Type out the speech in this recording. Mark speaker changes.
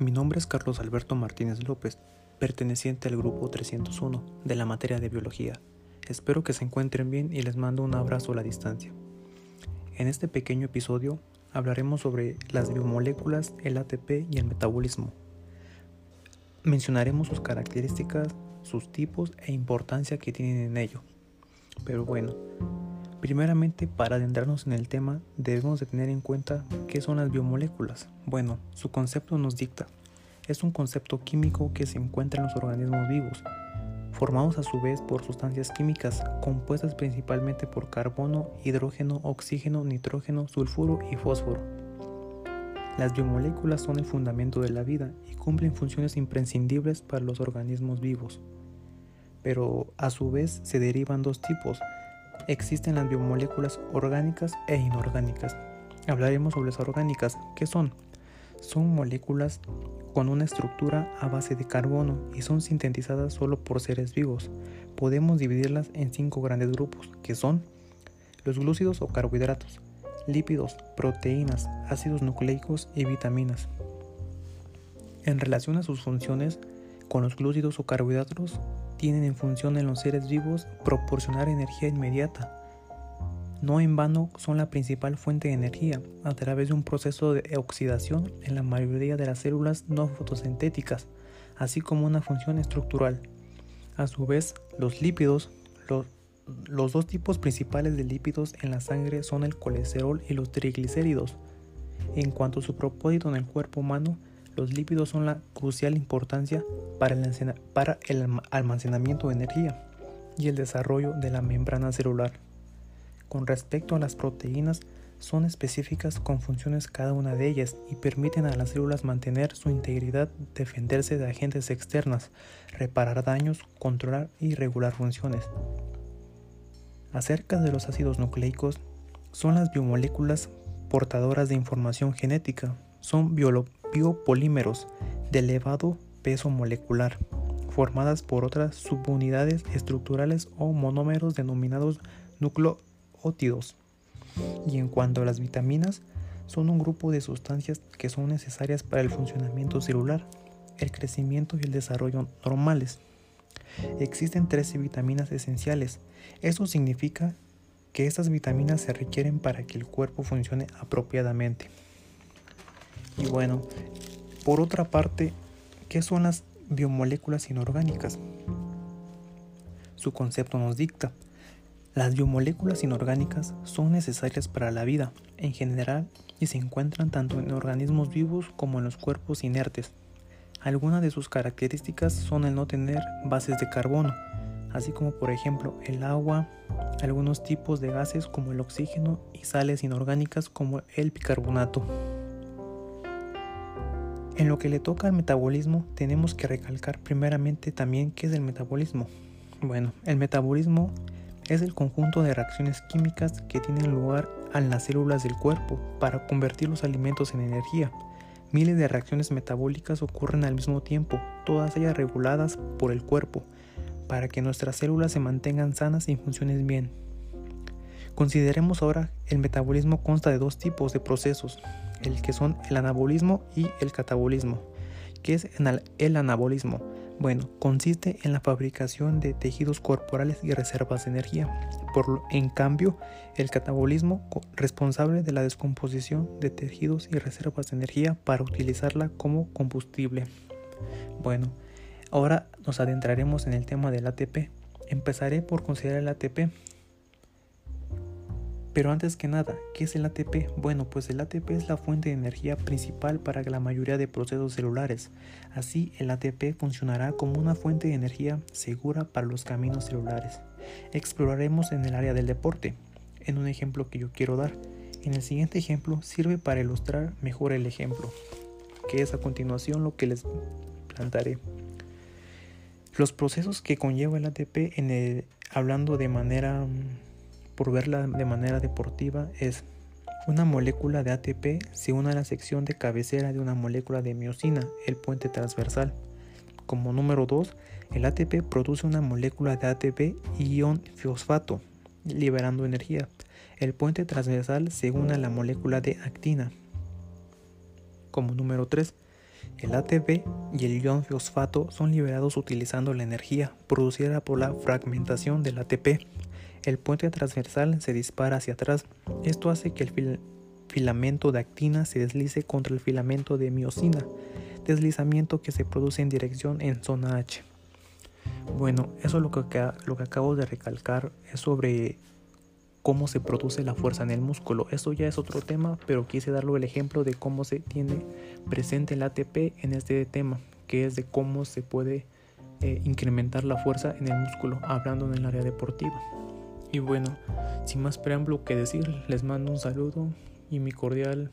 Speaker 1: Mi nombre es Carlos Alberto Martínez López, perteneciente al grupo 301 de la materia de biología. Espero que se encuentren bien y les mando un abrazo a la distancia. En este pequeño episodio hablaremos sobre las biomoléculas, el ATP y el metabolismo. Mencionaremos sus características, sus tipos e importancia que tienen en ello. Pero bueno, Primeramente, para adentrarnos en el tema, debemos de tener en cuenta qué son las biomoléculas. Bueno, su concepto nos dicta. Es un concepto químico que se encuentra en los organismos vivos, formados a su vez por sustancias químicas compuestas principalmente por carbono, hidrógeno, oxígeno, nitrógeno, sulfuro y fósforo. Las biomoléculas son el fundamento de la vida y cumplen funciones imprescindibles para los organismos vivos. Pero a su vez se derivan dos tipos, existen las biomoléculas orgánicas e inorgánicas. Hablaremos sobre las orgánicas. ¿Qué son? Son moléculas con una estructura a base de carbono y son sintetizadas solo por seres vivos. Podemos dividirlas en cinco grandes grupos, que son los glúcidos o carbohidratos, lípidos, proteínas, ácidos nucleicos y vitaminas. En relación a sus funciones, con los glúcidos o carbohidratos tienen en función en los seres vivos proporcionar energía inmediata. No en vano son la principal fuente de energía a través de un proceso de oxidación en la mayoría de las células no fotosintéticas, así como una función estructural. A su vez, los lípidos, los, dos tipos principales de lípidos en la sangre son el colesterol y los triglicéridos. En cuanto a su propósito en el cuerpo humano, los lípidos son la crucial importancia para el, almacenamiento de energía y el desarrollo de la membrana celular. Con respecto a las proteínas, son específicas con funciones cada una de ellas y permiten a las células mantener su integridad, defenderse de agentes externas, reparar daños, controlar y regular funciones. Acerca de los ácidos nucleicos, son las biomoléculas portadoras de información genética, son biopolímeros de elevado peso molecular, formadas por otras subunidades estructurales o monómeros denominados nucleótidos. Y en cuanto a las vitaminas, son un grupo de sustancias que son necesarias para el funcionamiento celular, el crecimiento y el desarrollo normales. Existen 13 vitaminas esenciales. Eso significa que estas vitaminas se requieren para que el cuerpo funcione apropiadamente. Y bueno, por otra parte, ¿qué son las biomoléculas inorgánicas? Su concepto nos dicta. Las biomoléculas inorgánicas son necesarias para la vida en general y se encuentran tanto en organismos vivos como en los cuerpos inertes. Algunas de sus características son el no tener bases de carbono, así como por ejemplo el agua, algunos tipos de gases como el oxígeno y sales inorgánicas como el bicarbonato. En lo que le toca al metabolismo, tenemos que recalcar primeramente también qué es el metabolismo. Bueno, el metabolismo es el conjunto de reacciones químicas que tienen lugar en las células del cuerpo para convertir los alimentos en energía. Miles de reacciones metabólicas ocurren al mismo tiempo, todas ellas reguladas por el cuerpo, para que nuestras células se mantengan sanas y funcionen bien. Consideremos ahora el metabolismo consta de dos tipos de procesos, el que son el anabolismo y el catabolismo. ¿Qué es el anabolismo? Bueno, consiste en la fabricación de tejidos corporales y reservas de energía. Por, en cambio, el catabolismo responsable de la descomposición de tejidos y reservas de energía para utilizarla como combustible. Bueno, ahora nos adentraremos en el tema del ATP. Empezaré por considerar el ATP pero antes que nada, ¿qué es el ATP? Bueno, pues el ATP es la fuente de energía principal para la mayoría de procesos celulares. Así, el ATP funcionará como una fuente de energía segura para los caminos celulares. Exploraremos en el área del deporte, en un ejemplo que yo quiero dar. En el siguiente ejemplo sirve para ilustrar mejor el ejemplo, que es a continuación lo que les plantaré. Los procesos que conlleva el ATP en el, hablando de manera por verla de manera deportiva es una molécula de ATP se une a la sección de cabecera de una molécula de miocina, el puente transversal. Como número 2, el ATP produce una molécula de ATP ion fosfato, liberando energía. El puente transversal se une a la molécula de actina. Como número 3, El ATP y el ion fosfato son liberados utilizando la energía producida por la fragmentación del ATP. El puente transversal se dispara hacia atrás. Esto hace que el filamento de actina se deslice contra el filamento de miocina, deslizamiento que se produce en dirección en zona H. Bueno, eso es lo que, acabo de recalcar es sobre cómo se produce la fuerza en el músculo. Eso ya es otro tema, pero quise darle el ejemplo de cómo se tiene presente el ATP en este tema, que es de cómo se puede eh, incrementar la fuerza en el músculo, hablando en el área deportiva. Y bueno, sin más preámbulo que decir, les mando un saludo y mi cordial